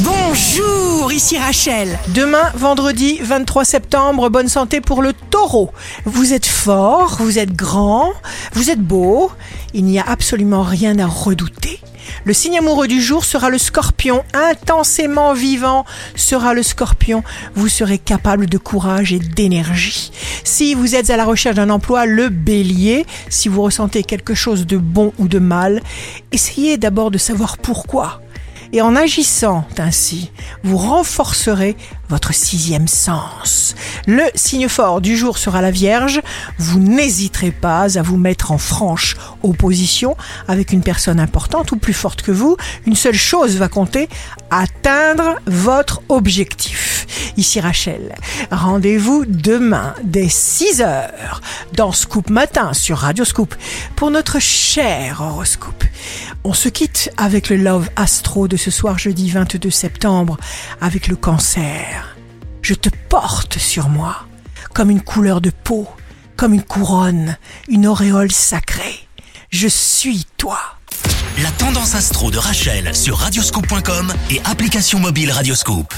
Bonjour, ici Rachel. Demain, vendredi 23 septembre, bonne santé pour le taureau. Vous êtes fort, vous êtes grand, vous êtes beau, il n'y a absolument rien à redouter. Le signe amoureux du jour sera le scorpion, intensément vivant sera le scorpion. Vous serez capable de courage et d'énergie. Si vous êtes à la recherche d'un emploi, le bélier, si vous ressentez quelque chose de bon ou de mal, essayez d'abord de savoir pourquoi. Et en agissant ainsi, vous renforcerez votre sixième sens. Le signe fort du jour sera la Vierge. Vous n'hésiterez pas à vous mettre en franche opposition avec une personne importante ou plus forte que vous. Une seule chose va compter, atteindre votre objectif. Ici Rachel, rendez-vous demain dès 6 heures dans Scoop Matin sur Radio Scoop pour notre cher horoscope. On se quitte avec le Love Astro de ce soir jeudi 22 septembre avec le cancer. Je te porte sur moi comme une couleur de peau, comme une couronne, une auréole sacrée. Je suis toi. La tendance astro de Rachel sur radioscope.com et application mobile Radioscope.